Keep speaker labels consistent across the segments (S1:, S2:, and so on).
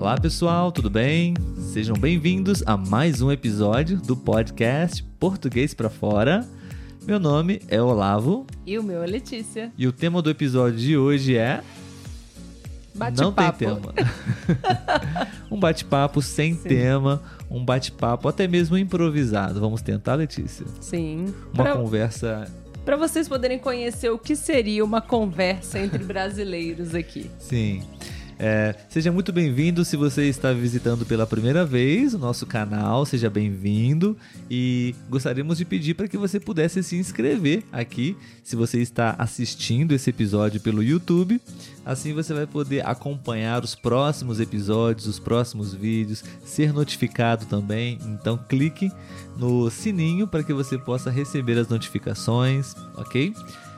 S1: Olá pessoal, tudo bem? Sejam bem-vindos a mais um episódio do podcast Português para Fora. Meu nome é Olavo.
S2: E o meu é Letícia.
S1: E o tema do episódio de hoje é. Não tem tema. um bate-papo sem Sim. tema, um bate-papo até mesmo improvisado. Vamos tentar, Letícia?
S2: Sim.
S1: Uma pra... conversa
S2: para vocês poderem conhecer o que seria uma conversa entre brasileiros aqui.
S1: Sim. É, seja muito bem-vindo se você está visitando pela primeira vez o nosso canal, seja bem-vindo e gostaríamos de pedir para que você pudesse se inscrever aqui se você está assistindo esse episódio pelo YouTube. Assim você vai poder acompanhar os próximos episódios, os próximos vídeos, ser notificado também. Então clique no sininho para que você possa receber as notificações, ok?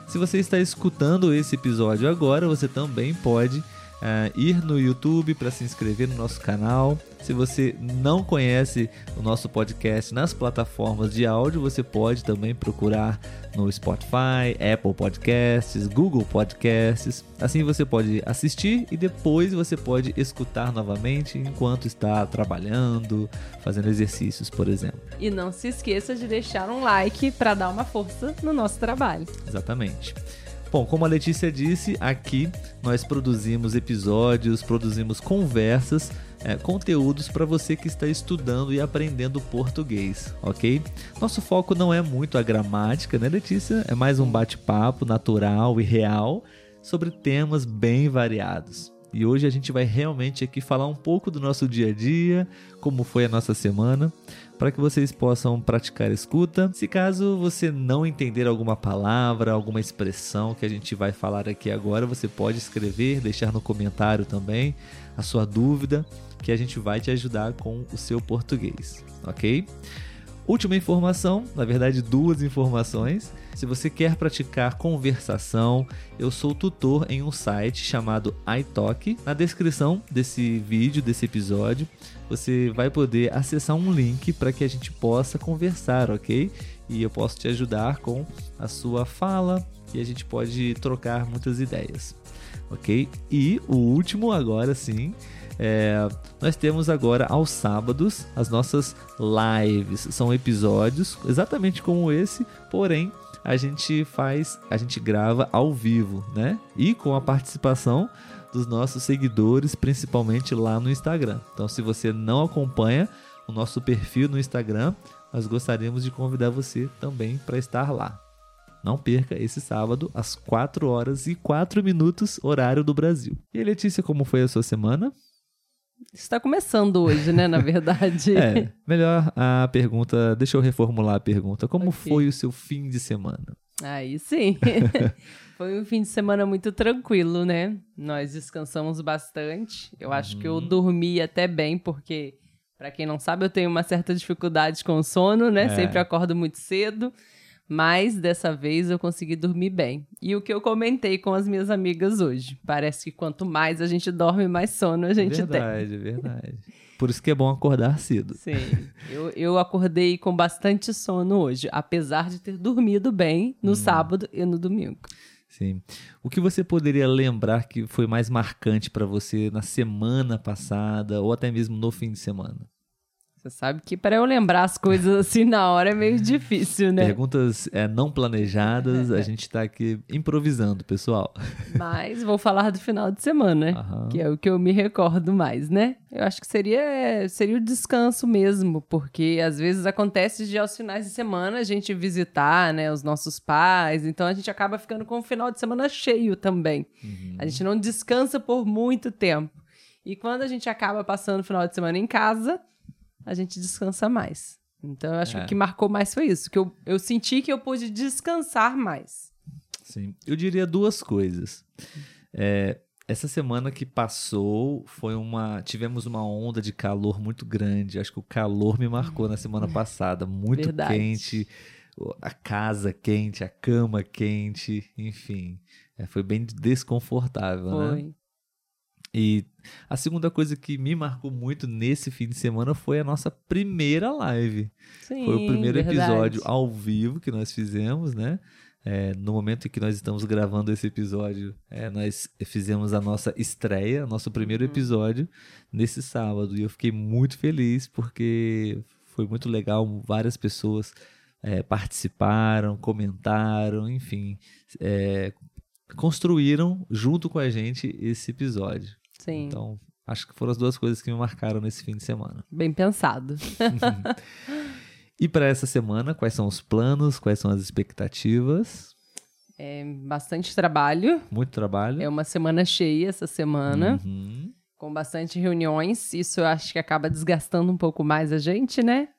S1: Se você está escutando esse episódio agora, você também pode uh, ir no YouTube para se inscrever no nosso canal. Se você não conhece o nosso podcast nas plataformas de áudio, você pode também procurar no Spotify, Apple Podcasts, Google Podcasts. Assim você pode assistir e depois você pode escutar novamente enquanto está trabalhando, fazendo exercícios, por exemplo.
S2: E não se esqueça de deixar um like para dar uma força no nosso trabalho.
S1: Exatamente. Bom, como a Letícia disse, aqui nós produzimos episódios, produzimos conversas, é, conteúdos para você que está estudando e aprendendo português, ok? Nosso foco não é muito a gramática, né, Letícia? É mais um bate-papo natural e real sobre temas bem variados. E hoje a gente vai realmente aqui falar um pouco do nosso dia a dia, como foi a nossa semana, para que vocês possam praticar escuta. Se caso você não entender alguma palavra, alguma expressão que a gente vai falar aqui agora, você pode escrever, deixar no comentário também a sua dúvida, que a gente vai te ajudar com o seu português, ok? Última informação, na verdade, duas informações. Se você quer praticar conversação, eu sou tutor em um site chamado iTalk. Na descrição desse vídeo, desse episódio, você vai poder acessar um link para que a gente possa conversar, ok? E eu posso te ajudar com a sua fala e a gente pode trocar muitas ideias, ok? E o último, agora sim, é, nós temos agora aos sábados as nossas lives. São episódios exatamente como esse, porém a gente faz, a gente grava ao vivo, né? E com a participação dos nossos seguidores, principalmente lá no Instagram. Então, se você não acompanha o nosso perfil no Instagram, nós gostaríamos de convidar você também para estar lá. Não perca esse sábado, às 4 horas e 4 minutos, horário do Brasil. E Letícia, como foi a sua semana?
S2: Está começando hoje, né? Na verdade.
S1: é, melhor a pergunta. Deixa eu reformular a pergunta. Como okay. foi o seu fim de semana?
S2: Aí sim. foi um fim de semana muito tranquilo, né? Nós descansamos bastante. Eu acho que eu uhum. dormi até bem, porque, para quem não sabe, eu tenho uma certa dificuldade com o sono, né? É. Sempre acordo muito cedo. Mas dessa vez eu consegui dormir bem. E o que eu comentei com as minhas amigas hoje. Parece que quanto mais a gente dorme, mais sono a gente
S1: verdade,
S2: tem.
S1: Verdade, verdade. Por isso que é bom acordar cedo.
S2: Sim. Eu, eu acordei com bastante sono hoje, apesar de ter dormido bem no hum. sábado e no domingo.
S1: Sim. O que você poderia lembrar que foi mais marcante para você na semana passada ou até mesmo no fim de semana?
S2: Você sabe que para eu lembrar as coisas assim na hora é meio difícil, né?
S1: Perguntas é, não planejadas, a gente está aqui improvisando, pessoal.
S2: Mas vou falar do final de semana, Aham. que é o que eu me recordo mais, né? Eu acho que seria, seria o descanso mesmo, porque às vezes acontece de aos finais de semana a gente visitar, né, os nossos pais, então a gente acaba ficando com o final de semana cheio também. Uhum. A gente não descansa por muito tempo. E quando a gente acaba passando o final de semana em casa, a gente descansa mais. Então, eu acho é. que o que marcou mais foi isso, que eu, eu senti que eu pude descansar mais.
S1: Sim. Eu diria duas coisas. É, essa semana que passou foi uma. Tivemos uma onda de calor muito grande. Acho que o calor me marcou na semana passada. Muito Verdade. quente, a casa quente, a cama quente, enfim. É, foi bem desconfortável, né? foi. né? E a segunda coisa que me marcou muito nesse fim de semana foi a nossa primeira live.
S2: Sim,
S1: foi o primeiro
S2: verdade.
S1: episódio ao vivo que nós fizemos, né? É, no momento em que nós estamos gravando esse episódio, é, nós fizemos a nossa estreia, nosso primeiro uhum. episódio, nesse sábado. E eu fiquei muito feliz porque foi muito legal. Várias pessoas é, participaram, comentaram, enfim, é, construíram junto com a gente esse episódio.
S2: Sim.
S1: Então, acho que foram as duas coisas que me marcaram nesse fim de semana.
S2: Bem pensado.
S1: e para essa semana, quais são os planos, quais são as expectativas?
S2: É bastante trabalho.
S1: Muito trabalho.
S2: É uma semana cheia essa semana. Uhum. Com bastante reuniões. Isso eu acho que acaba desgastando um pouco mais a gente, né?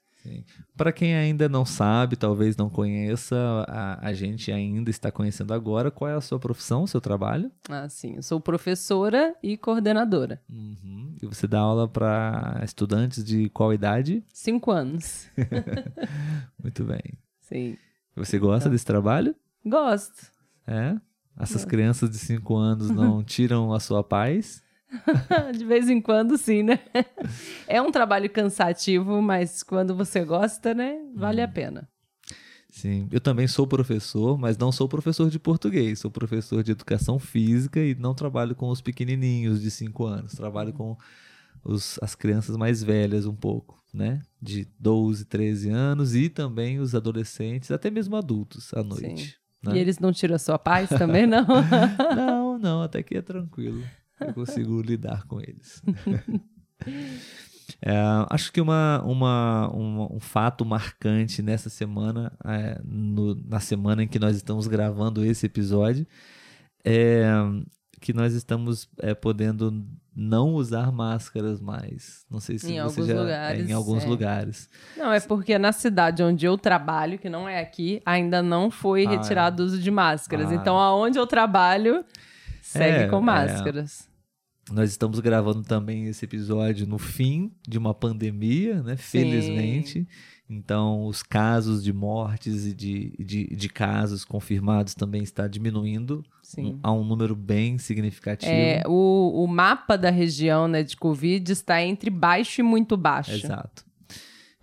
S1: Para quem ainda não sabe, talvez não conheça, a, a gente ainda está conhecendo agora. Qual é a sua profissão, o seu trabalho?
S2: Ah, sim. Eu sou professora e coordenadora.
S1: Uhum. E você dá aula para estudantes de qual idade?
S2: Cinco anos.
S1: Muito bem.
S2: Sim.
S1: Você gosta então. desse trabalho?
S2: Gosto.
S1: É? Essas Gosto. crianças de cinco anos não tiram a sua paz?
S2: de vez em quando, sim, né? É um trabalho cansativo, mas quando você gosta, né? Vale hum. a pena.
S1: Sim, eu também sou professor, mas não sou professor de português. Sou professor de educação física e não trabalho com os pequenininhos de 5 anos. Trabalho com os, as crianças mais velhas um pouco, né? De 12, 13 anos e também os adolescentes, até mesmo adultos à noite.
S2: Né? E eles não tiram a sua paz também, não?
S1: não, não, até que é tranquilo eu consigo lidar com eles. É, acho que uma, uma, uma, um fato marcante nessa semana, é, no, na semana em que nós estamos gravando esse episódio, é que nós estamos é, podendo não usar máscaras mais. Não sei se
S2: em
S1: você
S2: alguns
S1: já
S2: lugares,
S1: é, em alguns
S2: é.
S1: lugares.
S2: Não, é porque na cidade onde eu trabalho, que não é aqui, ainda não foi ah, retirado o uso de máscaras. Ah. Então, aonde eu trabalho segue é, com máscaras.
S1: Nós estamos gravando também esse episódio no fim de uma pandemia, né? Felizmente. Então, os casos de mortes e de, de, de casos confirmados também está diminuindo um, a um número bem significativo.
S2: É, o, o mapa da região né, de Covid está entre baixo e muito baixo.
S1: Exato.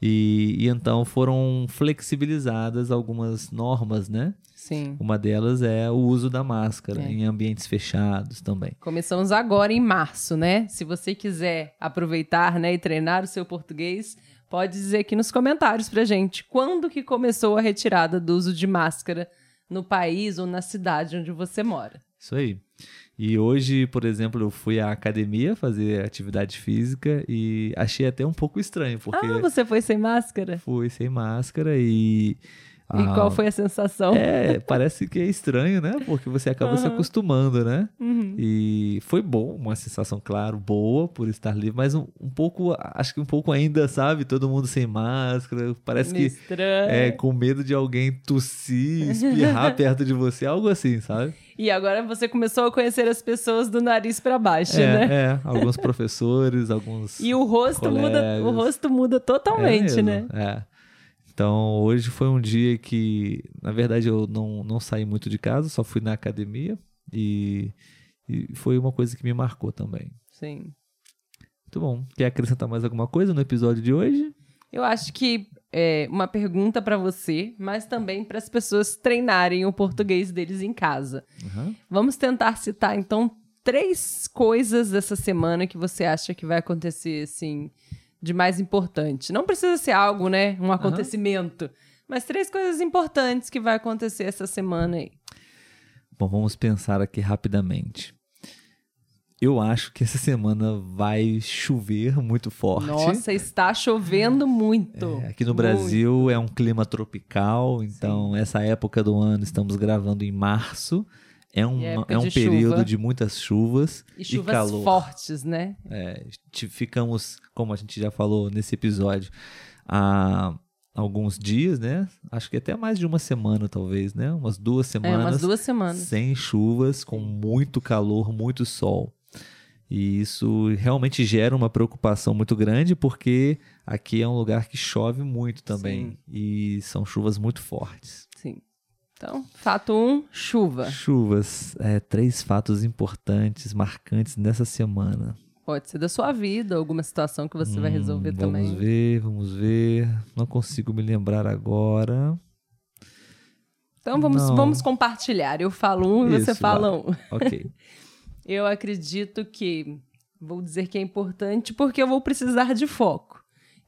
S1: E, e então foram flexibilizadas algumas normas, né?
S2: Sim.
S1: Uma delas é o uso da máscara é. em ambientes fechados também.
S2: Começamos agora em março, né? Se você quiser aproveitar né, e treinar o seu português, pode dizer aqui nos comentários pra gente quando que começou a retirada do uso de máscara no país ou na cidade onde você mora.
S1: Isso aí. E hoje, por exemplo, eu fui à academia fazer atividade física e achei até um pouco estranho, porque...
S2: Ah, você foi sem máscara?
S1: Fui sem máscara e
S2: e ah, qual foi a sensação?
S1: É, parece que é estranho, né? Porque você acaba uhum. se acostumando, né?
S2: Uhum.
S1: E foi bom, uma sensação, claro, boa por estar livre, mas um, um, pouco, acho que um pouco ainda, sabe? Todo mundo sem máscara, parece que
S2: estranho.
S1: é com medo de alguém tossir, espirrar perto de você, algo assim, sabe?
S2: E agora você começou a conhecer as pessoas do nariz para baixo,
S1: é,
S2: né?
S1: É, alguns professores, alguns
S2: E o rosto
S1: colegas.
S2: muda, o rosto muda totalmente,
S1: é
S2: né?
S1: É. Então, hoje foi um dia que, na verdade, eu não, não saí muito de casa, só fui na academia e, e foi uma coisa que me marcou também.
S2: Sim.
S1: Muito bom. Quer acrescentar mais alguma coisa no episódio de hoje?
S2: Eu acho que é uma pergunta para você, mas também para as pessoas treinarem o português deles em casa.
S1: Uhum.
S2: Vamos tentar citar, então, três coisas dessa semana que você acha que vai acontecer, assim, de mais importante. Não precisa ser algo, né? Um acontecimento. Uhum. Mas três coisas importantes que vai acontecer essa semana aí.
S1: Bom, vamos pensar aqui rapidamente. Eu acho que essa semana vai chover muito forte.
S2: Nossa, está chovendo muito.
S1: É, aqui no muito. Brasil é um clima tropical, então Sim. essa época do ano estamos gravando em março. É um, é um período chuva. de muitas chuvas
S2: e, chuvas
S1: e calor.
S2: fortes, né?
S1: É, ficamos, como a gente já falou nesse episódio, há alguns dias, né? Acho que até mais de uma semana, talvez, né? Umas duas semanas.
S2: É, umas duas semanas.
S1: Sem chuvas, com muito calor, muito sol. E isso realmente gera uma preocupação muito grande, porque aqui é um lugar que chove muito também. Sim. E são chuvas muito fortes.
S2: Sim. Então, fato 1, um, chuva.
S1: Chuvas. É, três fatos importantes, marcantes nessa semana.
S2: Pode ser da sua vida, alguma situação que você hum, vai resolver
S1: vamos
S2: também.
S1: Vamos ver, vamos ver. Não consigo me lembrar agora.
S2: Então vamos, vamos compartilhar. Eu falo um e você fala um.
S1: Ok.
S2: eu acredito que vou dizer que é importante porque eu vou precisar de foco.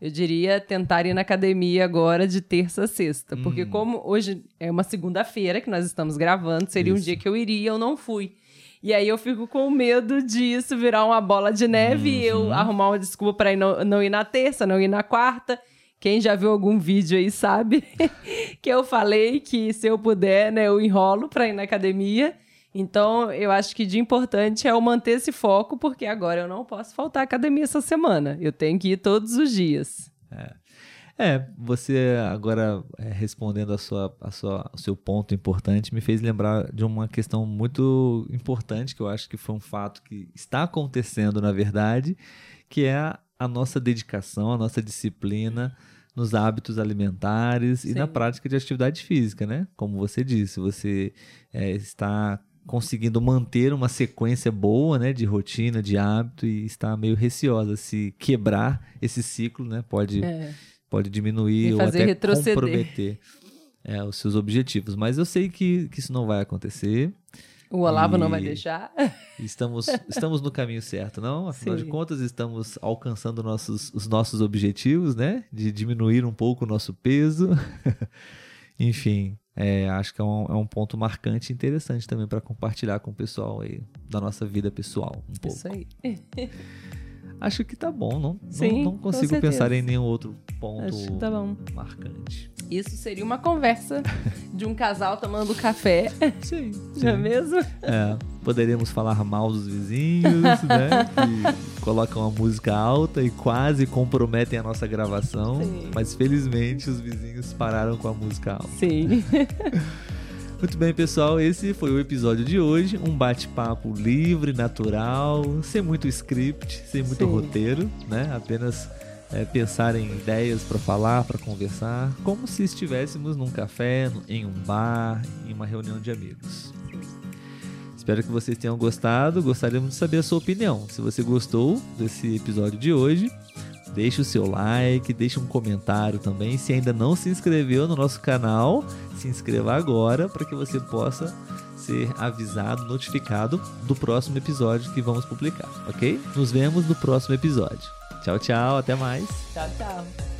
S2: Eu diria tentar ir na academia agora de terça a sexta. Hum. Porque como hoje é uma segunda-feira que nós estamos gravando, seria Isso. um dia que eu iria, eu não fui. E aí eu fico com medo disso virar uma bola de neve uhum. e eu uhum. arrumar uma desculpa para não, não ir na terça, não ir na quarta. Quem já viu algum vídeo aí sabe que eu falei que se eu puder, né, eu enrolo para ir na academia. Então, eu acho que de importante é eu manter esse foco, porque agora eu não posso faltar à academia essa semana. Eu tenho que ir todos os dias.
S1: É. É, você agora é, respondendo a sua, a sua, o seu ponto importante me fez lembrar de uma questão muito importante que eu acho que foi um fato que está acontecendo na verdade, que é a, a nossa dedicação, a nossa disciplina nos hábitos alimentares Sim. e na prática de atividade física, né? Como você disse, você é, está conseguindo manter uma sequência boa, né, de rotina, de hábito e está meio receosa se quebrar esse ciclo, né? Pode é pode diminuir ou até retroceder. comprometer é, os seus objetivos. Mas eu sei que, que isso não vai acontecer.
S2: O Olavo não vai deixar.
S1: Estamos, estamos no caminho certo, não? Afinal Sim. de contas, estamos alcançando nossos, os nossos objetivos, né? De diminuir um pouco o nosso peso. Enfim, é, acho que é um, é um ponto marcante e interessante também para compartilhar com o pessoal aí da nossa vida pessoal um pouco.
S2: Isso aí.
S1: Acho que tá bom, não, Sim, não, não consigo pensar em nenhum outro ponto tá marcante.
S2: Isso seria uma conversa de um casal tomando café.
S1: Sim.
S2: Não é mesmo?
S1: É. Poderíamos falar mal dos vizinhos, né? Que colocam a música alta e quase comprometem a nossa gravação. Sim. Mas felizmente os vizinhos pararam com a música alta.
S2: Sim.
S1: Muito bem, pessoal, esse foi o episódio de hoje. Um bate-papo livre, natural, sem muito script, sem muito Sim. roteiro, né? Apenas é, pensar em ideias para falar, para conversar, como se estivéssemos num café, em um bar, em uma reunião de amigos. Espero que vocês tenham gostado. Gostaríamos de saber a sua opinião. Se você gostou desse episódio de hoje, Deixe o seu like, deixe um comentário também. Se ainda não se inscreveu no nosso canal, se inscreva agora para que você possa ser avisado, notificado do próximo episódio que vamos publicar, ok? Nos vemos no próximo episódio. Tchau, tchau, até mais.
S2: Tchau, tchau.